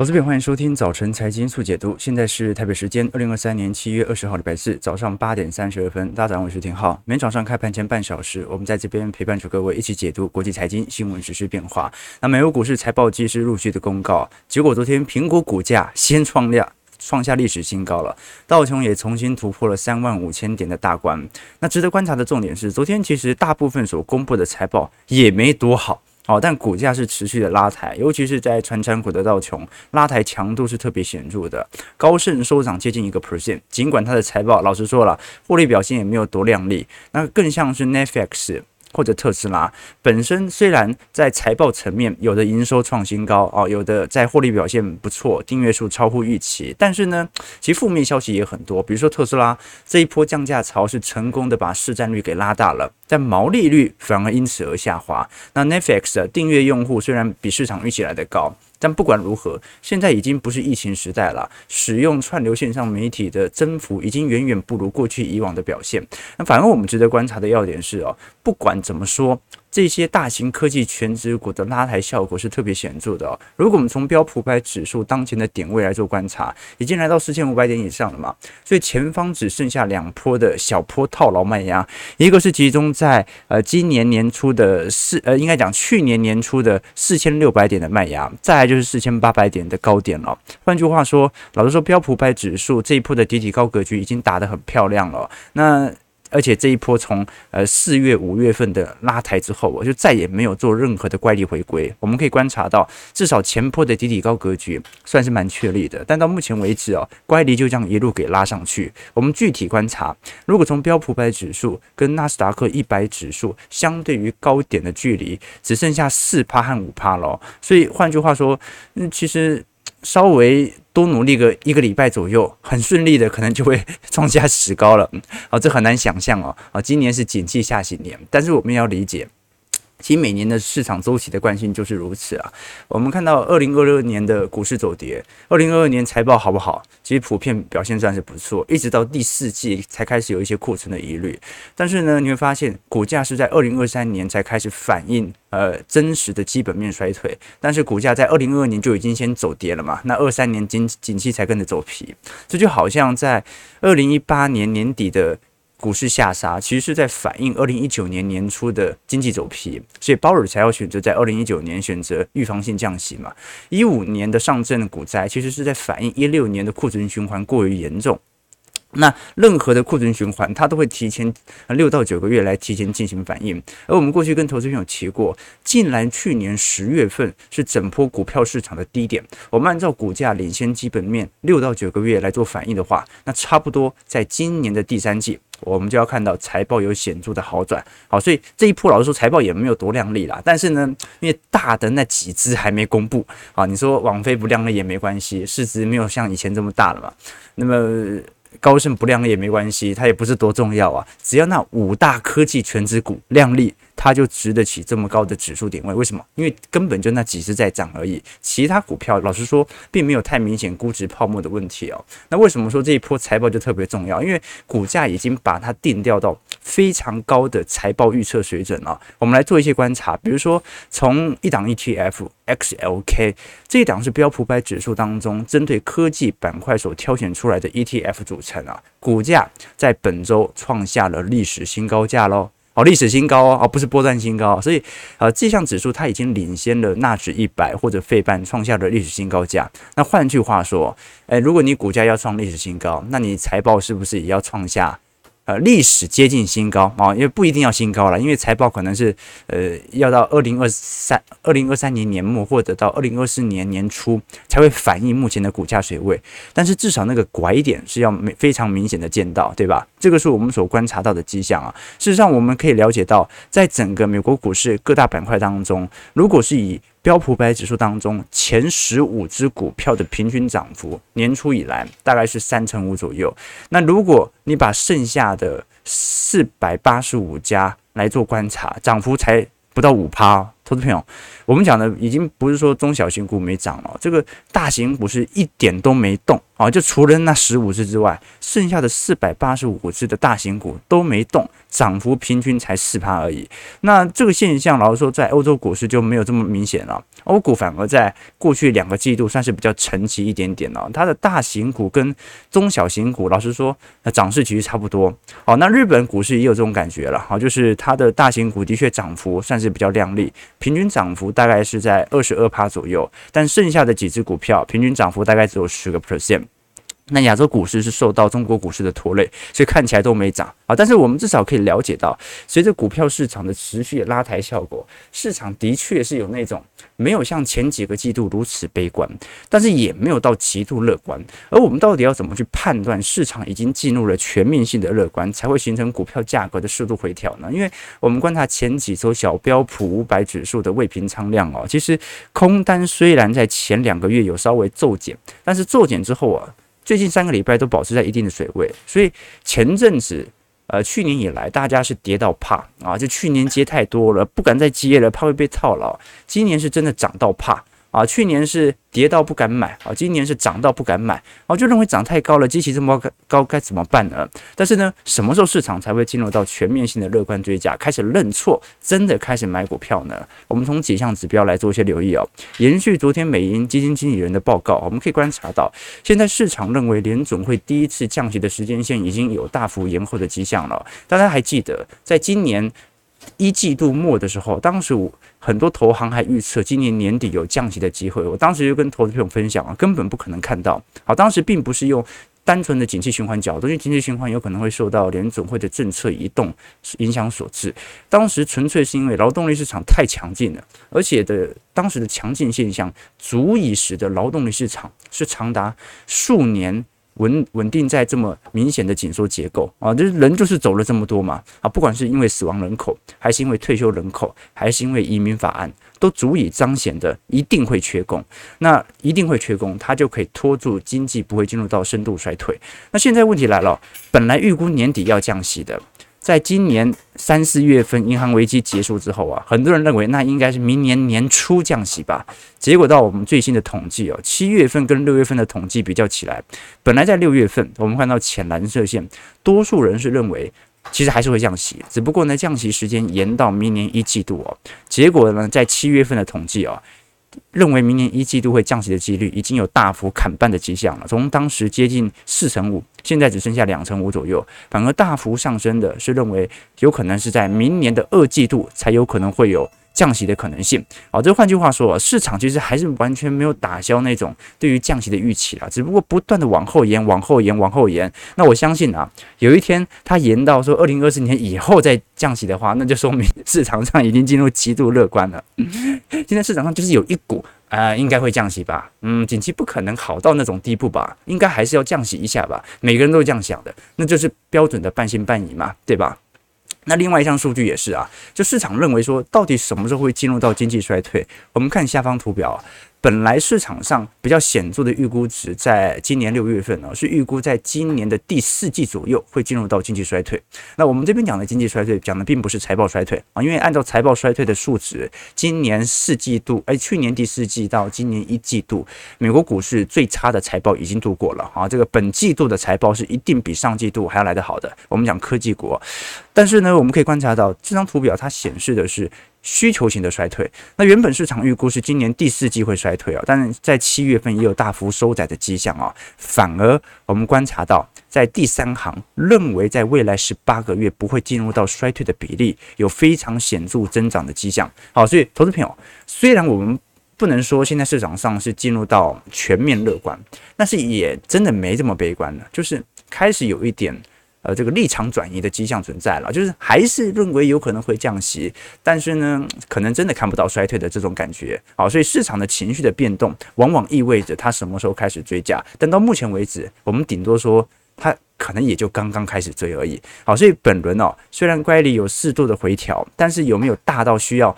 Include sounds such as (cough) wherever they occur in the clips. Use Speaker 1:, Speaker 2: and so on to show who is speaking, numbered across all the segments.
Speaker 1: 投资篇，欢迎收听早晨财经速解读。现在是台北时间二零二三年七月二十号礼拜四早上八点三十二分。大家早上，我是廷浩。每天早上开盘前半小时，我们在这边陪伴着各位一起解读国际财经新闻实、时变化。那美国股市财报季是陆续的公告，结果昨天苹果股价先创量创下历史新高了，道琼也重新突破了三万五千点的大关。那值得观察的重点是，昨天其实大部分所公布的财报也没多好。哦，但股价是持续的拉抬，尤其是在传产股的道琼拉抬强度是特别显著的。高盛收涨接近一个 percent，尽管它的财报老实说了，获利表现也没有多亮丽，那更像是 Netflix。或者特斯拉本身虽然在财报层面有的营收创新高哦，有的在获利表现不错，订阅数超乎预期，但是呢，其负面消息也很多。比如说特斯拉这一波降价潮是成功的把市占率给拉大了，但毛利率反而因此而下滑。那 Netflix 的订阅用户虽然比市场预期来的高。但不管如何，现在已经不是疫情时代了，使用串流线上媒体的增幅已经远远不如过去以往的表现。那反而我们值得观察的要点是哦，不管怎么说。这些大型科技权值股的拉抬效果是特别显著的哦。如果我们从标普百指数当前的点位来做观察，已经来到四千五百点以上了嘛，所以前方只剩下两波的小波套牢卖压，一个是集中在呃今年年初的四呃应该讲去年年初的四千六百点的卖压，再来就是四千八百点的高点了。换句话说，老实说，标普百指数这一波的底底高格局已经打得很漂亮了。那而且这一波从呃四月五月份的拉抬之后，我就再也没有做任何的乖离回归。我们可以观察到，至少前坡的底底高格局算是蛮确立的。但到目前为止哦，乖离就这样一路给拉上去。我们具体观察，如果从标普百指数跟纳斯达克一百指数相对于高点的距离，只剩下四趴和五趴了。所以换句话说，嗯，其实。稍微多努力个一个礼拜左右，很顺利的可能就会 (laughs) 创下史高了。好，这很难想象哦。啊，今年是景气下行年，但是我们要理解。其实每年的市场周期的惯性就是如此啊。我们看到二零二二年的股市走跌，二零二二年财报好不好？其实普遍表现算是不错，一直到第四季才开始有一些库存的疑虑。但是呢，你会发现股价是在二零二三年才开始反映呃真实的基本面衰退，但是股价在二零二二年就已经先走跌了嘛。那二三年景景气才跟着走皮，这就好像在二零一八年年底的。股市下杀，其实是在反映二零一九年年初的经济走皮，所以鲍尔才要选择在二零一九年选择预防性降息嘛。一五年的上证股灾，其实是在反映一六年的库存循环过于严重。那任何的库存循环，它都会提前六到九个月来提前进行反应。而我们过去跟投资朋友提过，近来去年十月份是整波股票市场的低点。我们按照股价领先基本面六到九个月来做反应的话，那差不多在今年的第三季。我们就要看到财报有显著的好转，好，所以这一波老实说财报也没有多亮丽啦。但是呢，因为大的那几只还没公布，啊，你说网飞不亮丽也没关系，市值没有像以前这么大了嘛。那么高盛不亮也没关系，它也不是多重要啊。只要那五大科技全指股亮丽。它就值得起这么高的指数点位，为什么？因为根本就那几只在涨而已，其他股票老实说并没有太明显估值泡沫的问题哦。那为什么说这一波财报就特别重要？因为股价已经把它定调到非常高的财报预测水准了。我们来做一些观察，比如说从一档 ETF XLK 这一档是标普百指数当中针对科技板块所挑选出来的 ETF 组成啊，股价在本周创下了历史新高价喽。哦，历史新高哦，而不是波段新高，所以呃，这项指数它已经领先了纳指一百或者费半创下了历史新高价。那换句话说，诶，如果你股价要创历史新高，那你财报是不是也要创下？呃，历史接近新高啊，因为不一定要新高了，因为财报可能是呃要到二零二三二零二三年年末或者到二零二四年年初才会反映目前的股价水位，但是至少那个拐点是要非常明显的见到，对吧？这个是我们所观察到的迹象啊。事实上，我们可以了解到，在整个美国股市各大板块当中，如果是以标普百指数当中前十五只股票的平均涨幅，年初以来大概是三成五左右。那如果你把剩下的四百八十五家来做观察，涨幅才不到五趴。投资朋友，我们讲的已经不是说中小型股没涨了，这个大型股是一点都没动啊，就除了那十五只之外，剩下的四百八十五只的大型股都没动，涨幅平均才四趴而已。那这个现象，老实说，在欧洲股市就没有这么明显了。欧股反而在过去两个季度算是比较沉寂一点点了。它的大型股跟中小型股，老实说，那涨势其实差不多。好，那日本股市也有这种感觉了。好，就是它的大型股的确涨幅算是比较亮丽，平均涨幅大概是在二十二趴左右，但剩下的几只股票平均涨幅大概只有十个 percent。那亚洲股市是受到中国股市的拖累，所以看起来都没涨啊。但是我们至少可以了解到，随着股票市场的持续拉抬效果，市场的确是有那种没有像前几个季度如此悲观，但是也没有到极度乐观。而我们到底要怎么去判断市场已经进入了全面性的乐观，才会形成股票价格的适度回调呢？因为我们观察前几周小标普五百指数的未平仓量哦，其实空单虽然在前两个月有稍微骤减，但是骤减之后啊。最近三个礼拜都保持在一定的水位，所以前阵子，呃，去年以来大家是跌到怕啊，就去年接太多了，不敢再接了，怕会被套牢。今年是真的涨到怕。啊，去年是跌到不敢买啊，今年是涨到不敢买啊，就认为涨太高了，机器这么高，该怎么办呢？但是呢，什么时候市场才会进入到全面性的乐观追加，开始认错，真的开始买股票呢？我们从几项指标来做一些留意哦。延续昨天美银基金经理人的报告，我们可以观察到，现在市场认为联总会第一次降息的时间线已经有大幅延后的迹象了。大家还记得，在今年一季度末的时候，当时我。很多投行还预测今年年底有降息的机会，我当时就跟投资朋友分享啊，根本不可能看到。好，当时并不是用单纯的景气循环角度，因为景气循环有可能会受到联总会的政策移动影响所致。当时纯粹是因为劳动力市场太强劲了，而且的当时的强劲现象足以使得劳动力市场是长达数年。稳稳定在这么明显的紧缩结构啊，就是人就是走了这么多嘛啊，不管是因为死亡人口，还是因为退休人口，还是因为移民法案，都足以彰显的一定会缺工。那一定会缺工，它就可以拖住经济不会进入到深度衰退。那现在问题来了，本来预估年底要降息的。在今年三四月份银行危机结束之后啊，很多人认为那应该是明年年初降息吧。结果到我们最新的统计哦，七月份跟六月份的统计比较起来，本来在六月份我们看到浅蓝色线，多数人是认为其实还是会降息，只不过呢降息时间延到明年一季度哦。结果呢在七月份的统计哦。认为明年一季度会降息的几率已经有大幅砍半的迹象了，从当时接近四成五，现在只剩下两成五左右，反而大幅上升的是认为有可能是在明年的二季度才有可能会有。降息的可能性，好，这换句话说，市场其实还是完全没有打消那种对于降息的预期啊，只不过不断的往后延、往后延、往后延。那我相信啊，有一天它延到说二零二四年以后再降息的话，那就说明市场上已经进入极度乐观了。(laughs) 现在市场上就是有一股啊、应该会降息吧？嗯，景气不可能好到那种地步吧？应该还是要降息一下吧？每个人都是这样想的，那就是标准的半信半疑嘛，对吧？那另外一项数据也是啊，就市场认为说，到底什么时候会进入到经济衰退？我们看下方图表。本来市场上比较显著的预估值，在今年六月份呢，是预估在今年的第四季左右会进入到经济衰退。那我们这边讲的经济衰退，讲的并不是财报衰退啊，因为按照财报衰退的数值，今年四季度，哎，去年第四季到今年一季度，美国股市最差的财报已经度过了啊。这个本季度的财报是一定比上季度还要来得好的。我们讲科技股，但是呢，我们可以观察到这张图表它显示的是。需求型的衰退，那原本市场预估是今年第四季会衰退啊，但是在七月份也有大幅收窄的迹象啊。反而我们观察到，在第三行认为在未来十八个月不会进入到衰退的比例有非常显著增长的迹象。好，所以投资朋友，虽然我们不能说现在市场上是进入到全面乐观，但是也真的没这么悲观了，就是开始有一点。呃，这个立场转移的迹象存在了，就是还是认为有可能会降息，但是呢，可能真的看不到衰退的这种感觉。好，所以市场的情绪的变动，往往意味着它什么时候开始追价。但到目前为止，我们顶多说它可能也就刚刚开始追而已。好，所以本轮哦，虽然乖离有适度的回调，但是有没有大到需要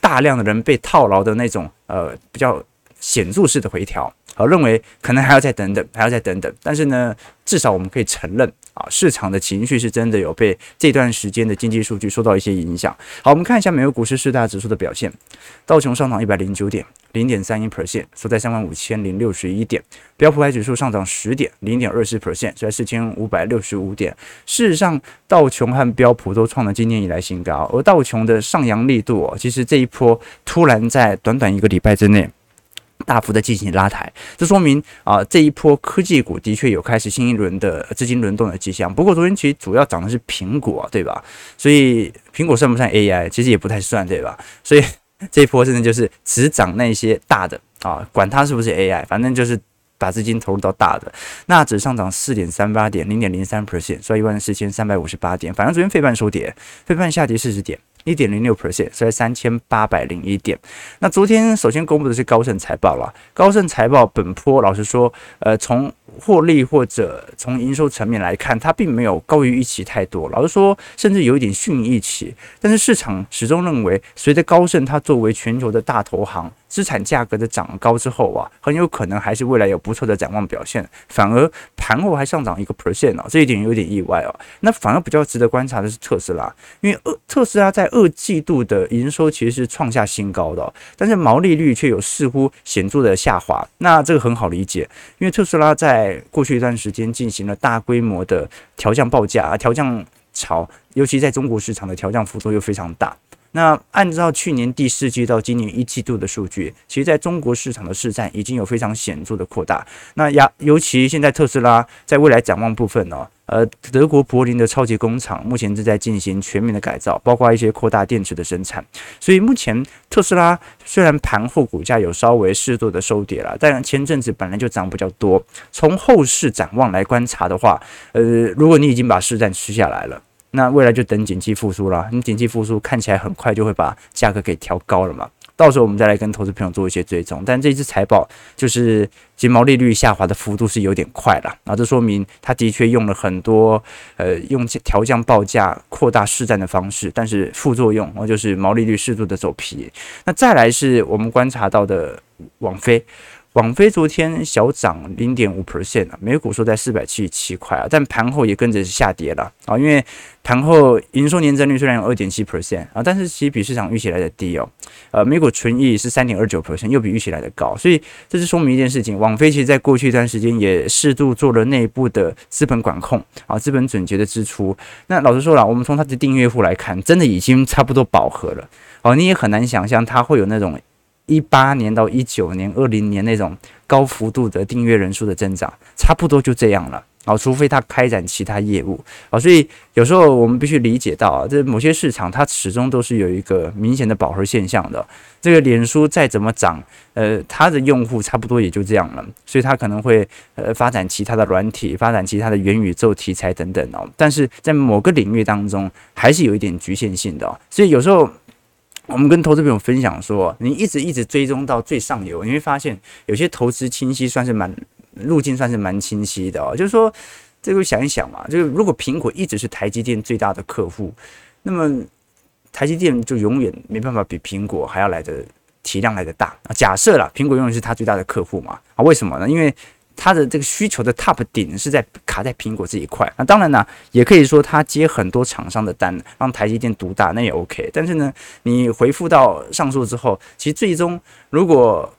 Speaker 1: 大量的人被套牢的那种呃比较显著式的回调？好认为可能还要再等等，还要再等等。但是呢，至少我们可以承认。啊，市场的情绪是真的有被这段时间的经济数据受到一些影响。好，我们看一下美国股市四大指数的表现，道琼上涨一百零九点。零点三一 percent，收在三万五千零六十一点。标普百指数上涨十点，零点二四 percent，收在四千五百六十五点。事实上，道琼和标普都创了今年以来新高，而道琼的上扬力度哦，其实这一波突然在短短一个礼拜之内大幅的进行拉抬，这说明啊，这一波科技股的确有开始新一轮的资金轮动的迹象。不过昨天其实主要涨的是苹果，对吧？所以苹果算不算 AI？其实也不太算，对吧？所以。这一波真的就是只涨那些大的啊，管它是不是 AI，反正就是把资金投入到大的。纳指上涨四点三八点，零点零三 percent，收一万四千三百五十八点。反正昨天费半收跌，费半下跌四十点。一点零六 percent，收在三千八百零一点。那昨天首先公布的是高盛财报了，高盛财报本波老实说，呃，从获利或者从营收层面来看，它并没有高于预期太多。老实说，甚至有一点逊于预期。但是市场始终认为，随着高盛它作为全球的大投行，资产价格的涨高之后啊，很有可能还是未来有不错的展望表现。反而盘后还上涨一个 percent 啊，这一点有点意外哦。那反而比较值得观察的是特斯拉，因为呃，特斯拉在二季度的营收其实是创下新高的，但是毛利率却有似乎显著的下滑。那这个很好理解，因为特斯拉在过去一段时间进行了大规模的调降报价啊、调降潮，尤其在中国市场的调降幅度又非常大。那按照去年第四季到今年一季度的数据，其实在中国市场的市占已经有非常显著的扩大。那亚尤其现在特斯拉在未来展望部分呢，呃，德国柏林的超级工厂目前正在进行全面的改造，包括一些扩大电池的生产。所以目前特斯拉虽然盘后股价有稍微适度的收跌了，但前阵子本来就涨比较多。从后市展望来观察的话，呃，如果你已经把市占吃下来了。那未来就等景气复苏了，你景气复苏看起来很快就会把价格给调高了嘛，到时候我们再来跟投资朋友做一些追踪。但这支财报就是其毛利率下滑的幅度是有点快了，啊，这说明它的确用了很多呃用调降报价扩大市占的方式，但是副作用哦就是毛利率适度的走皮。那再来是我们观察到的网飞。网飞昨天小涨零点五 percent 啊，每股收在四百七十七块啊，但盘后也跟着下跌了啊，因为盘后营收年增率虽然有二点七 percent 啊，但是其实比市场预期来的低哦，呃，每股纯益是三点二九 percent，又比预期来的高，所以这是说明一件事情，网飞其实在过去一段时间也适度做了内部的资本管控啊，资本准结的支出。那老实说了，我们从它的订阅户来看，真的已经差不多饱和了哦，你也很难想象它会有那种。一八年到一九年、二零年那种高幅度的订阅人数的增长，差不多就这样了啊，除非他开展其他业务啊，所以有时候我们必须理解到啊，这某些市场它始终都是有一个明显的饱和现象的。这个脸书再怎么涨，呃，它的用户差不多也就这样了，所以它可能会呃发展其他的软体，发展其他的元宇宙题材等等哦，但是在某个领域当中还是有一点局限性的，所以有时候。我们跟投资朋友分享说，你一直一直追踪到最上游，你会发现有些投资清晰，算是蛮路径，算是蛮清晰的哦。就是说，这个想一想嘛，就是如果苹果一直是台积电最大的客户，那么台积电就永远没办法比苹果还要来的体量来的大啊。假设啦，苹果永远是他最大的客户嘛啊？为什么呢？因为它的这个需求的 top 顶是在卡在苹果这一块，那当然呢，也可以说它接很多厂商的单，让台积电独大，那也 OK。但是呢，你回复到上述之后，其实最终如果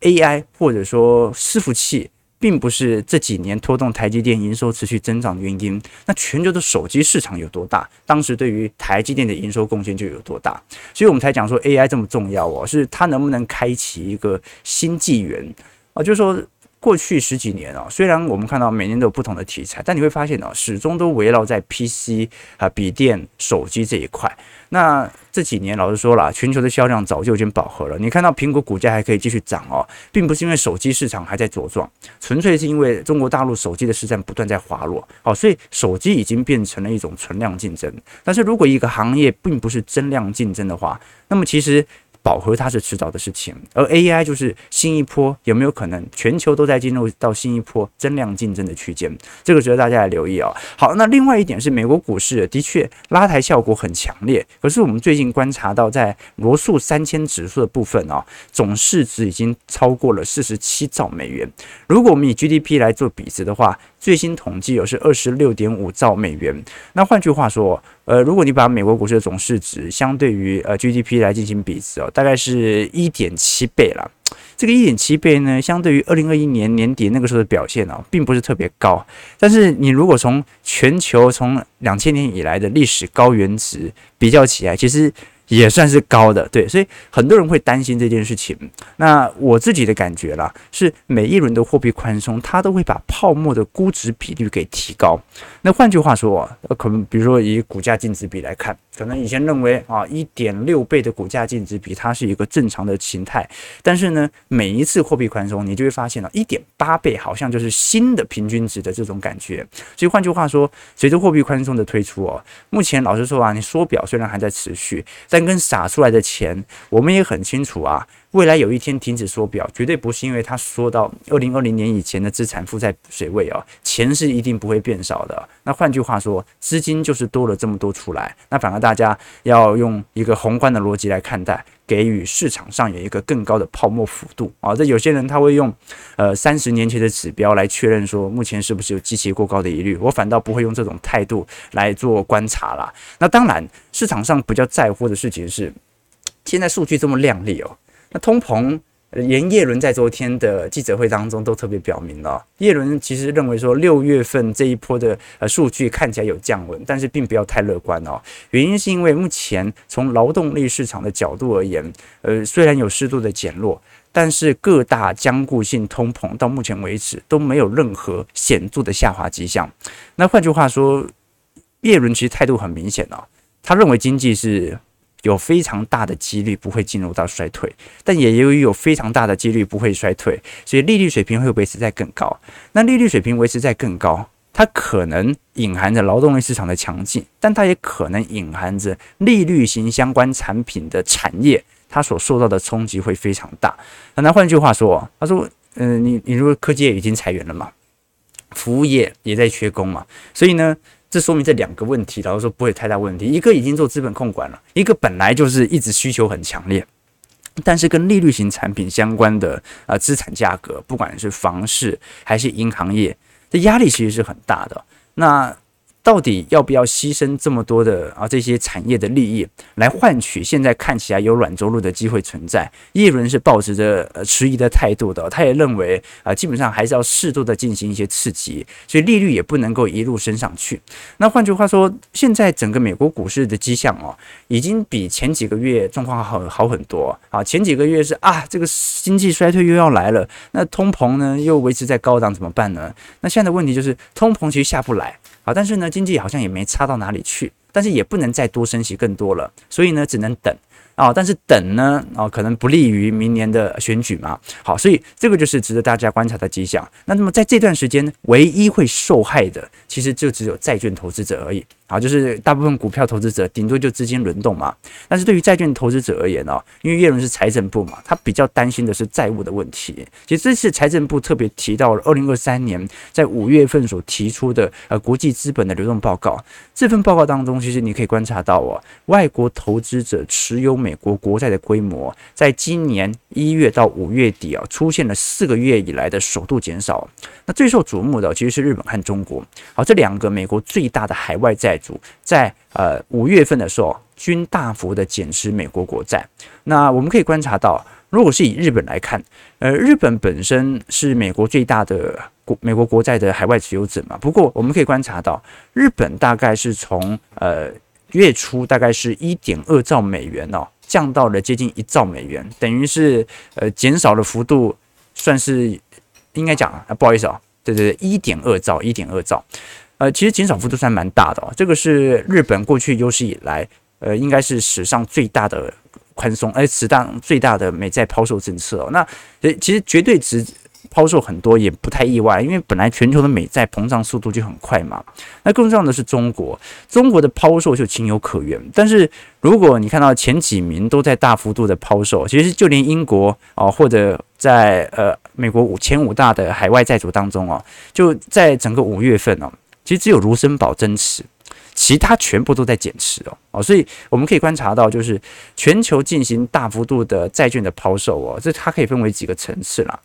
Speaker 1: AI 或者说伺服器并不是这几年拖动台积电营收持续增长的原因，那全球的手机市场有多大，当时对于台积电的营收贡献就有多大。所以我们才讲说 AI 这么重要哦，是它能不能开启一个新纪元啊？就是说。过去十几年啊，虽然我们看到每年都有不同的题材，但你会发现啊，始终都围绕在 PC 啊、笔电、手机这一块。那这几年老实说了，全球的销量早就已经饱和了。你看到苹果股价还可以继续涨哦，并不是因为手机市场还在茁壮，纯粹是因为中国大陆手机的市占不断在滑落。好，所以手机已经变成了一种存量竞争。但是如果一个行业并不是增量竞争的话，那么其实。饱和它是迟早的事情，而 AI 就是新一波，有没有可能全球都在进入到新一波增量竞争的区间？这个值得大家来留意、哦。好，那另外一点是美国股市的确拉抬效果很强烈，可是我们最近观察到，在罗素三千指数的部分、哦，总市值已经超过了四十七兆美元。如果我们以 GDP 来做比值的话，最新统计有是二十六点五兆美元。那换句话说，呃，如果你把美国股市的总市值相对于呃 GDP 来进行比值哦，大概是一点七倍了。这个一点七倍呢，相对于二零二一年年底那个时候的表现哦，并不是特别高。但是你如果从全球从两千年以来的历史高原值比较起来，其实。也算是高的，对，所以很多人会担心这件事情。那我自己的感觉啦，是每一轮的货币宽松，它都会把泡沫的估值比率给提高。那换句话说，可能比如说以股价净值比来看，可能以前认为啊，一点六倍的股价净值比，它是一个正常的形态。但是呢，每一次货币宽松，你就会发现了，一点八倍好像就是新的平均值的这种感觉。所以换句话说，随着货币宽松的推出哦，目前老实说啊，你缩表虽然还在持续，但跟撒出来的钱，我们也很清楚啊。未来有一天停止缩表，绝对不是因为他缩到二零二零年以前的资产负债水位啊，钱是一定不会变少的。那换句话说，资金就是多了这么多出来，那反而大家要用一个宏观的逻辑来看待，给予市场上有一个更高的泡沫幅度啊。这有些人他会用呃三十年前的指标来确认说目前是不是有极其过高的疑虑，我反倒不会用这种态度来做观察啦。那当然，市场上比较在乎的事情是，现在数据这么靓丽哦。那通膨，连叶伦在昨天的记者会当中都特别表明了，叶伦其实认为说六月份这一波的呃数据看起来有降温，但是并不要太乐观哦。原因是因为目前从劳动力市场的角度而言，呃虽然有适度的减弱，但是各大僵固性通膨到目前为止都没有任何显著的下滑迹象。那换句话说，叶伦其实态度很明显哦，他认为经济是。有非常大的几率不会进入到衰退，但也由于有非常大的几率不会衰退，所以利率水平会维持在更高。那利率水平维持在更高，它可能隐含着劳动力市场的强劲，但它也可能隐含着利率型相关产品的产业，它所受到的冲击会非常大。那换句话说，他说，嗯、你你如果科技业已经裁员了嘛，服务业也在缺工嘛，所以呢。这说明这两个问题，老实说不会太大问题。一个已经做资本控管了，一个本来就是一直需求很强烈，但是跟利率型产品相关的啊资产价格，不管是房市还是银行业，这压力其实是很大的。那到底要不要牺牲这么多的啊这些产业的利益来换取现在看起来有软着陆的机会存在？叶伦是抱持着呃迟疑的态度的，他也认为啊基本上还是要适度的进行一些刺激，所以利率也不能够一路升上去。那换句话说，现在整个美国股市的迹象哦，已经比前几个月状况好好很多啊。前几个月是啊这个经济衰退又要来了，那通膨呢又维持在高档怎么办呢？那现在的问题就是通膨其实下不来。好，但是呢，经济好像也没差到哪里去，但是也不能再多升息更多了，所以呢，只能等。啊，但是等呢，啊，可能不利于明年的选举嘛。好，所以这个就是值得大家观察的迹象。那那么在这段时间，唯一会受害的，其实就只有债券投资者而已。啊，就是大部分股票投资者顶多就资金轮动嘛。但是对于债券投资者而言哦，因为叶伦是财政部嘛，他比较担心的是债务的问题。其实这次财政部特别提到了二零二三年在五月份所提出的呃国际资本的流动报告。这份报告当中，其实你可以观察到哦，外国投资者持有美美国国债的规模，在今年一月到五月底啊，出现了四个月以来的首度减少。那最受瞩目的其实是日本和中国。好，这两个美国最大的海外债主，在呃五月份的时候，均大幅的减持美国国债。那我们可以观察到，如果是以日本来看，呃，日本本身是美国最大的国美国国债的海外持有者嘛。不过我们可以观察到，日本大概是从呃月初大概是一点二兆美元哦。降到了接近一兆美元，等于是呃减少的幅度算是应该讲啊，不好意思啊，对对对，一点二兆，一点二兆，呃，其实减少幅度算蛮大的哦。这个是日本过去有史以来，呃，应该是史上最大的宽松，哎，史上最大的美债抛售政策哦。那其实绝对值抛售很多也不太意外，因为本来全球的美债膨胀速度就很快嘛。那更重要的是中国，中国的抛售就情有可原。但是如果你看到前几名都在大幅度的抛售，其实就连英国啊，或者在呃美国五前五大的海外债主当中哦，就在整个五月份哦，其实只有卢森堡增持。其他全部都在减持哦哦，所以我们可以观察到，就是全球进行大幅度的债券的抛售哦，这它可以分为几个层次啦。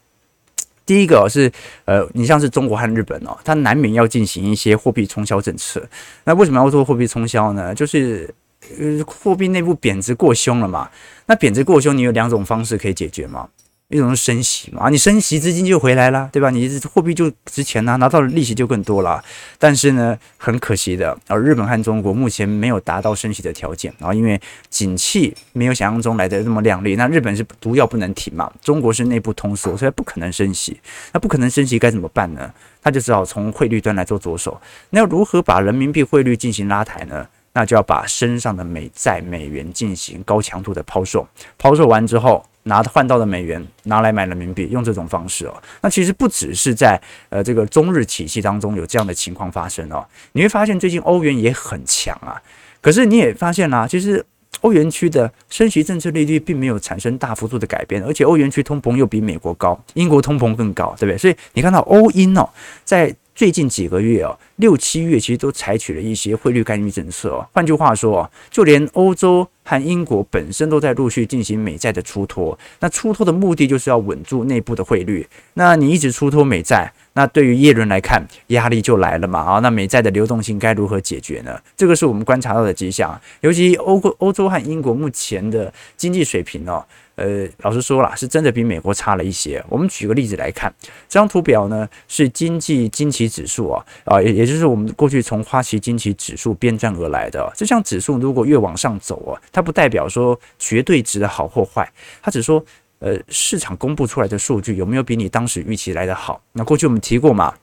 Speaker 1: 第一个是呃，你像是中国和日本哦，它难免要进行一些货币冲销政策。那为什么要做货币冲销呢？就是呃，货币内部贬值过凶了嘛。那贬值过凶，你有两种方式可以解决吗？一种是升息嘛，你升息资金就回来了，对吧？你货币就值钱了，拿到的利息就更多了。但是呢，很可惜的，而日本和中国目前没有达到升息的条件啊，因为景气没有想象中来的那么亮丽。那日本是毒药不能停嘛，中国是内部通缩，所以不可能升息。那不可能升息该怎么办呢？他就只好从汇率端来做着手。那要如何把人民币汇率进行拉抬呢？那就要把身上的美债美元进行高强度的抛售，抛售完之后。拿换到的美元拿来买人民币，用这种方式哦。那其实不只是在呃这个中日体系当中有这样的情况发生哦。你会发现最近欧元也很强啊。可是你也发现啦，其实欧元区的升息政策利率并没有产生大幅度的改变，而且欧元区通膨又比美国高，英国通膨更高，对不对？所以你看到欧英哦，在最近几个月哦，六七月其实都采取了一些汇率干预政策哦。换句话说哦，就连欧洲。和英国本身都在陆续进行美债的出脱，那出脱的目的就是要稳住内部的汇率。那你一直出脱美债，那对于耶伦来看，压力就来了嘛？啊，那美债的流动性该如何解决呢？这个是我们观察到的迹象。尤其欧国、欧洲和英国目前的经济水平哦，呃，老实说了，是真的比美国差了一些。我们举个例子来看，这张图表呢是经济经济指数啊，啊，也也就是我们过去从花旗经济指数编撰而来的。这项指数如果越往上走啊，它不代表说绝对值的好或坏，它只说。呃，市场公布出来的数据有没有比你当时预期来的好？那过去我们提过嘛，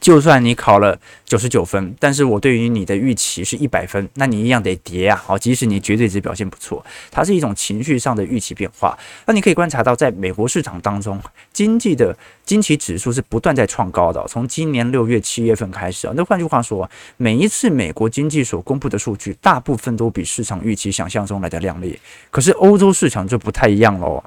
Speaker 1: 就算你考了九十九分，但是我对于你的预期是一百分，那你一样得跌啊！好，即使你绝对值表现不错，它是一种情绪上的预期变化。那你可以观察到，在美国市场当中，经济的经济指数是不断在创高的，从今年六月、七月份开始啊。那换句话说，每一次美国经济所公布的数据，大部分都比市场预期想象中来的亮丽。可是欧洲市场就不太一样喽。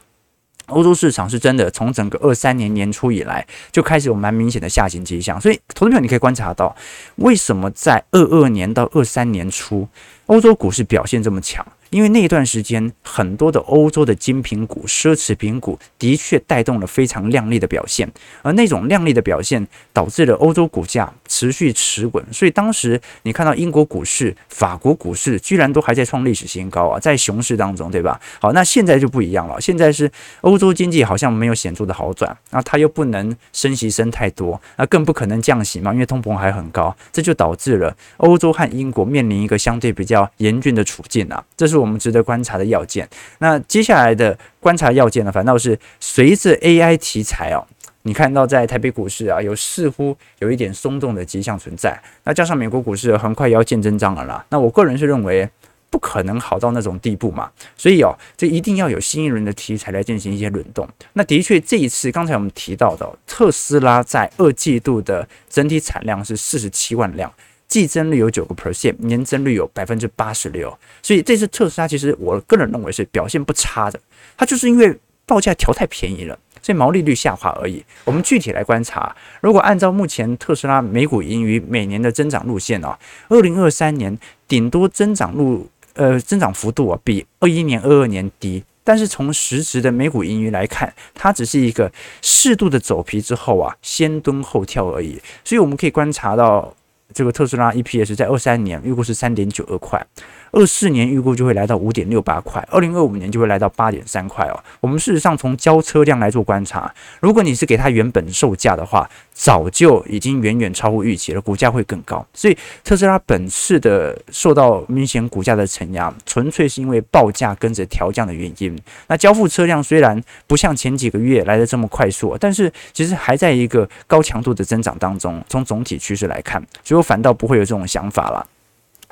Speaker 1: 欧洲市场是真的从整个二三年年初以来就开始有蛮明显的下行迹象，所以投资朋友你可以观察到，为什么在二二年到二三年初，欧洲股市表现这么强？因为那段时间，很多的欧洲的精品股、奢侈品股的确带动了非常亮丽的表现，而那种亮丽的表现导致了欧洲股价持续持稳。所以当时你看到英国股市、法国股市居然都还在创历史新高啊，在熊市当中，对吧？好，那现在就不一样了。现在是欧洲经济好像没有显著的好转，那它又不能升息升太多，那更不可能降息嘛，因为通膨还很高，这就导致了欧洲和英国面临一个相对比较严峻的处境啊。这是。我们值得观察的要件。那接下来的观察要件呢，反倒是随着 AI 题材哦，你看到在台北股市啊，有似乎有一点松动的迹象存在。那加上美国股市很快也要见真章了啦。那我个人是认为不可能好到那种地步嘛。所以哦，这一定要有新一轮的题材来进行一些轮动。那的确，这一次刚才我们提到的特斯拉在二季度的整体产量是四十七万辆。季增率有九个 percent，年增率有百分之八十六，所以这次特斯拉其实我个人认为是表现不差的，它就是因为报价调太便宜了，所以毛利率下滑而已。我们具体来观察，如果按照目前特斯拉每股盈余每年的增长路线啊，二零二三年顶多增长路呃增长幅度啊比二一年、二二年低，但是从实质的每股盈余来看，它只是一个适度的走皮之后啊先蹲后跳而已，所以我们可以观察到。这个特斯拉 EPS 在二三年预估是三点九二块。二四年预估就会来到五点六八块，二零二五年就会来到八点三块哦。我们事实上从交车量来做观察，如果你是给它原本售价的话，早就已经远远超乎预期了，股价会更高。所以特斯拉本次的受到明显股价的承压，纯粹是因为报价跟着调降的原因。那交付车辆虽然不像前几个月来的这么快速，但是其实还在一个高强度的增长当中。从总体趋势来看，所以我反倒不会有这种想法了。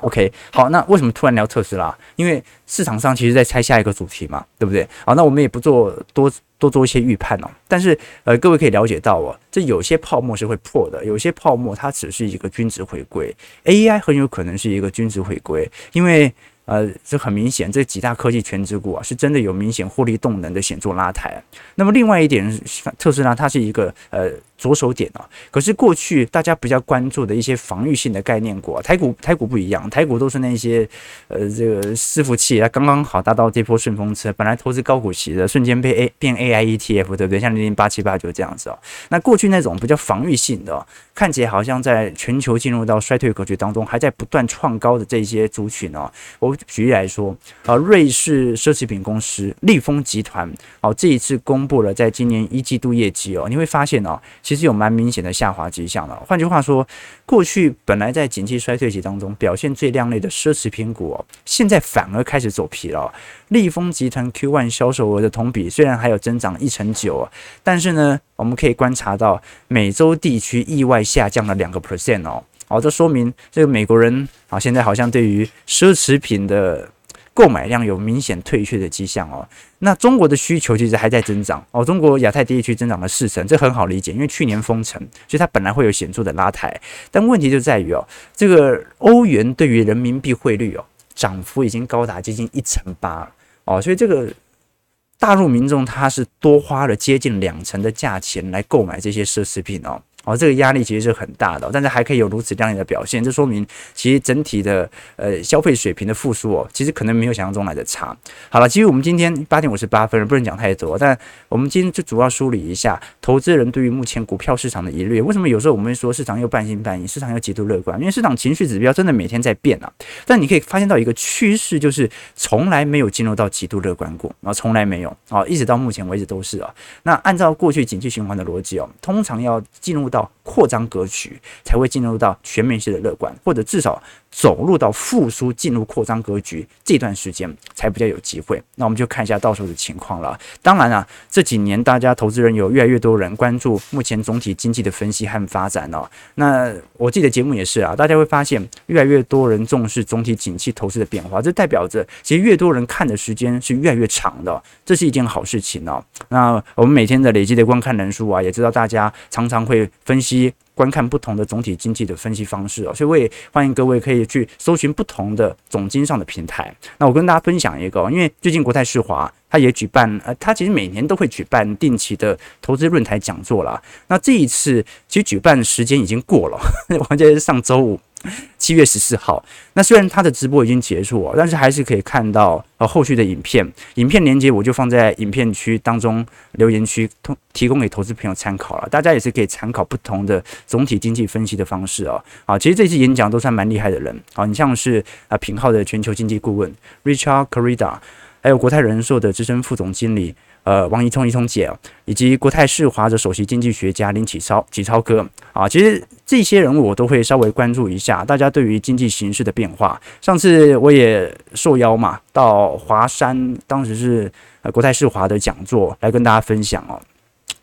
Speaker 1: OK，好，那为什么突然聊特斯拉？因为市场上其实在猜下一个主题嘛，对不对？好，那我们也不做多多做一些预判哦。但是呃，各位可以了解到哦，这有些泡沫是会破的，有些泡沫它只是一个均值回归，AI 很有可能是一个均值回归，因为。呃，这很明显，这几大科技权值股啊，是真的有明显获利动能的显著拉抬。那么另外一点，特斯拉它是一个呃。着手点啊，可是过去大家比较关注的一些防御性的概念股啊，台股台股不一样，台股都是那些呃这个伺服器啊，刚刚好搭到这波顺风车，本来投资高股息的，瞬间被 A 变 AI ETF，对不对？像零零八七八九这样子哦。那过去那种比较防御性的，看起来好像在全球进入到衰退格局当中，还在不断创高的这些族群哦，我举例来说啊，瑞士奢侈品公司利丰集团哦，这一次公布了在今年一季度业绩哦，你会发现哦。其实有蛮明显的下滑迹象的。换句话说，过去本来在景气衰退期当中表现最亮丽的奢侈品股，现在反而开始走疲劳。利丰集团 Q1 销售额的同比虽然还有增长一成九，但是呢，我们可以观察到美洲地区意外下降了两个 percent 哦。好，这说明这个美国人啊，现在好像对于奢侈品的。购买量有明显退却的迹象哦，那中国的需求其实还在增长哦，中国亚太地区增长了四成，这很好理解，因为去年封城，所以它本来会有显著的拉抬，但问题就在于哦，这个欧元对于人民币汇率哦，涨幅已经高达接近一成八哦，所以这个大陆民众他是多花了接近两成的价钱来购买这些奢侈品哦。哦，这个压力其实是很大的，但是还可以有如此亮眼的表现，这说明其实整体的呃消费水平的复苏哦，其实可能没有想象中来的差。好了，其实我们今天八点五十八分不能讲太多，但我们今天就主要梳理一下投资人对于目前股票市场的疑虑。为什么有时候我们会说市场又半信半疑，市场又极度乐观？因为市场情绪指标真的每天在变啊。但你可以发现到一个趋势，就是从来没有进入到极度乐观过，然后从来没有啊，一直到目前为止都是啊。那按照过去景气循环的逻辑哦，通常要进入到扩张格局才会进入到全面性的乐观，或者至少走入到复苏、进入扩张格局这段时间才比较有机会。那我们就看一下到时候的情况了。当然啊，这几年大家投资人有越来越多人关注目前总体经济的分析和发展哦。那我记得节目也是啊，大家会发现越来越多人重视总体景气投资的变化，这代表着其实越多人看的时间是越来越长的，这是一件好事情哦。那我们每天的累积的观看人数啊，也知道大家常常会分析。观看不同的总体经济的分析方式哦，所以我也欢迎各位可以去搜寻不同的总经上的平台。那我跟大家分享一个，因为最近国泰世华他也举办，呃，他其实每年都会举办定期的投资论坛讲座啦。那这一次其实举办时间已经过了，(laughs) 完全是上周五。七月十四号，那虽然他的直播已经结束了，但是还是可以看到呃后续的影片，影片连接我就放在影片区当中留言区，通提供给投资朋友参考了。大家也是可以参考不同的总体经济分析的方式哦。啊，其实这次演讲都算蛮厉害的人啊，你像是啊品号的全球经济顾问 Richard Corrida，还有国泰人寿的资深副总经理。呃，王一聪一聪姐，以及国泰世华的首席经济学家林启超启超哥啊，其实这些人物我都会稍微关注一下，大家对于经济形势的变化。上次我也受邀嘛，到华山，当时是呃国泰世华的讲座来跟大家分享哦。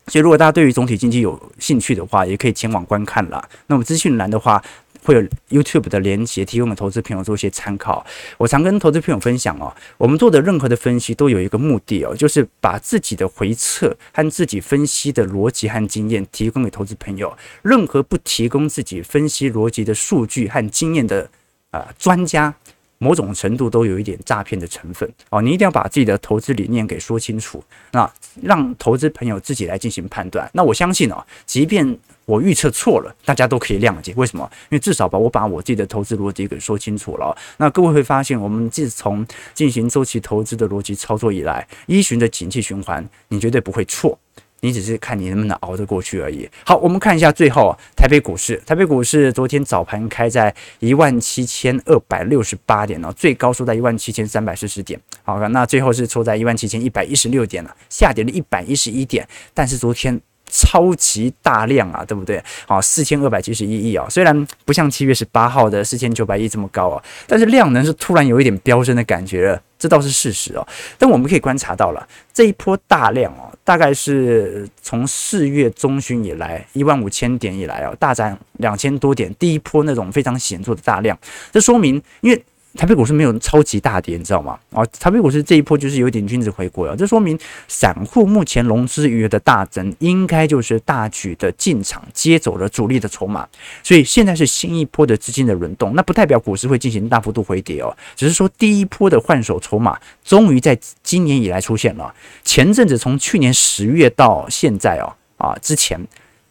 Speaker 1: 所以如果大家对于总体经济有兴趣的话，也可以前往观看啦。那么资讯栏的话。会有 YouTube 的连接，提供给投资朋友做一些参考。我常跟投资朋友分享哦，我们做的任何的分析都有一个目的哦，就是把自己的回测和自己分析的逻辑和经验提供给投资朋友。任何不提供自己分析逻辑的数据和经验的啊专家，某种程度都有一点诈骗的成分哦。你一定要把自己的投资理念给说清楚，那让投资朋友自己来进行判断。那我相信哦，即便我预测错了，大家都可以谅解。为什么？因为至少把我把我自己的投资逻辑给说清楚了。那各位会发现，我们自从进行周期投资的逻辑操作以来，依循着景气循环，你绝对不会错。你只是看你能不能熬得过去而已。好，我们看一下最后台北股市。台北股市昨天早盘开在一万七千二百六十八点哦，最高收在一万七千三百四十点。好，那最后是收在一万七千一百一十六点了，下跌了一百一十一点。但是昨天。超级大量啊，对不对？啊，四千二百七十一亿啊，虽然不像七月十八号的四千九百亿这么高啊，但是量能是突然有一点飙升的感觉了，这倒是事实哦。但我们可以观察到了这一波大量哦，大概是从四月中旬以来一万五千点以来哦，大涨两千多点，第一波那种非常显著的大量，这说明因为。台北股市没有超级大跌，你知道吗？啊，台北股市这一波就是有点君子回归啊，这说明散户目前融资余额的大增，应该就是大举的进场接走了主力的筹码，所以现在是新一波的资金的轮动，那不代表股市会进行大幅度回跌哦，只是说第一波的换手筹码终于在今年以来出现了。前阵子从去年十月到现在哦，啊，之前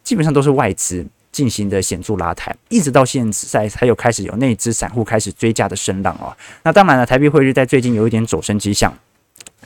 Speaker 1: 基本上都是外资。进行的显著拉抬，一直到现在才有开始有内资散户开始追加的声浪哦。那当然了，台币汇率在最近有一点走升迹象，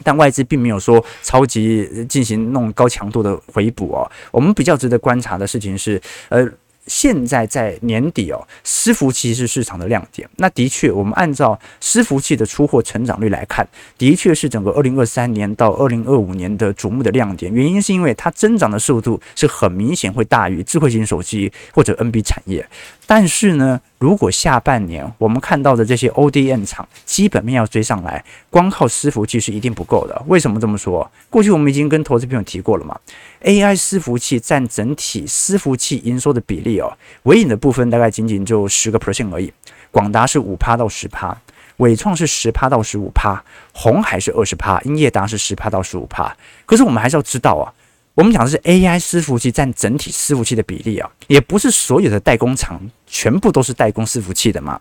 Speaker 1: 但外资并没有说超级进行那种高强度的回补哦。我们比较值得观察的事情是，呃。现在在年底哦，伺服器是市场的亮点。那的确，我们按照伺服器的出货成长率来看，的确是整个二零二三年到二零二五年的瞩目的亮点。原因是因为它增长的速度是很明显会大于智慧型手机或者 NB 产业。但是呢，如果下半年我们看到的这些 ODM 厂基本面要追上来，光靠伺服器是一定不够的。为什么这么说？过去我们已经跟投资朋友提过了嘛，AI 伺服器占整体伺服器营收的比例哦，尾影的部分大概仅仅就十个 percent 而已，广达是五趴到十趴，纬创是十趴到十五趴，红海是二十趴，英业达是十趴到十五趴。可是我们还是要知道啊。我们讲的是 AI 伺服器占整体伺服器的比例啊，也不是所有的代工厂全部都是代工伺服器的嘛，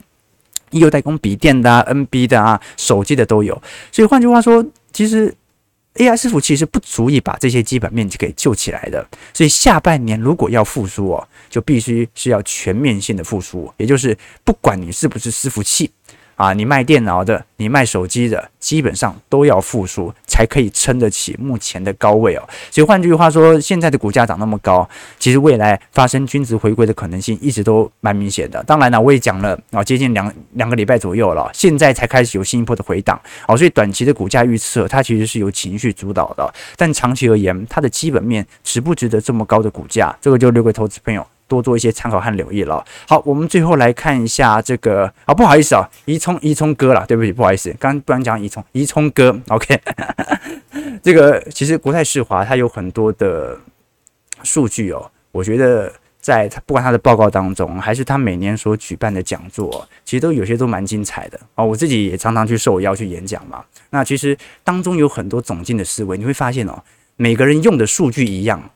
Speaker 1: 也有代工笔电的啊、NB 的啊、手机的都有。所以换句话说，其实 AI 伺服器是不足以把这些基本面给救起来的。所以下半年如果要复苏哦，就必须是要全面性的复苏，也就是不管你是不是伺服器。啊，你卖电脑的，你卖手机的，基本上都要复苏，才可以撑得起目前的高位哦。所以换句话说，现在的股价涨那么高，其实未来发生均值回归的可能性一直都蛮明显的。当然了，我也讲了啊，接近两两个礼拜左右了，现在才开始有新一波的回档哦。所以短期的股价预测，它其实是由情绪主导的，但长期而言，它的基本面值不值得这么高的股价，这个就留给投资朋友。多做一些参考和留意了。好，我们最后来看一下这个啊，不好意思啊，宜聪宜聪哥了，对不起，不好意思，刚刚不然讲宜聪宜聪哥，OK。(laughs) 这个其实国泰世华它有很多的数据哦，我觉得在不管他的报告当中，还是他每年所举办的讲座，其实都有些都蛮精彩的啊。我自己也常常去受邀去演讲嘛，那其实当中有很多总经的思维，你会发现哦，每个人用的数据一样，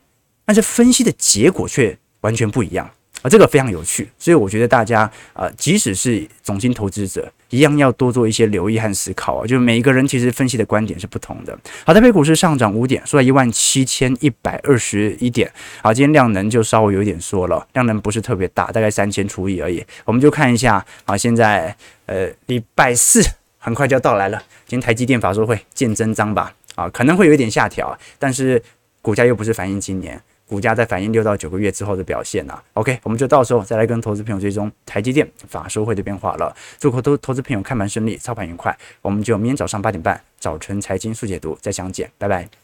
Speaker 1: 但是分析的结果却。完全不一样啊，这个非常有趣，所以我觉得大家啊，即使是总经投资者，一样要多做一些留意和思考啊。就每一个人其实分析的观点是不同的。好，台北股市上涨五点，收在一万七千一百二十一点。好，今天量能就稍微有一点缩了，量能不是特别大，大概三千除以而已。我们就看一下啊，现在呃礼拜四很快就要到来了，今天台积电法说会见真章吧？啊，可能会有一点下调，但是股价又不是反映今年。股价在反映六到九个月之后的表现呐、OK，我们就到时候再来跟投资朋友追踪台积电法收会的变化了。祝投投资朋友看盘顺利，操盘愉快。我们就明天早上八点半早晨财经速解读再相见，拜拜。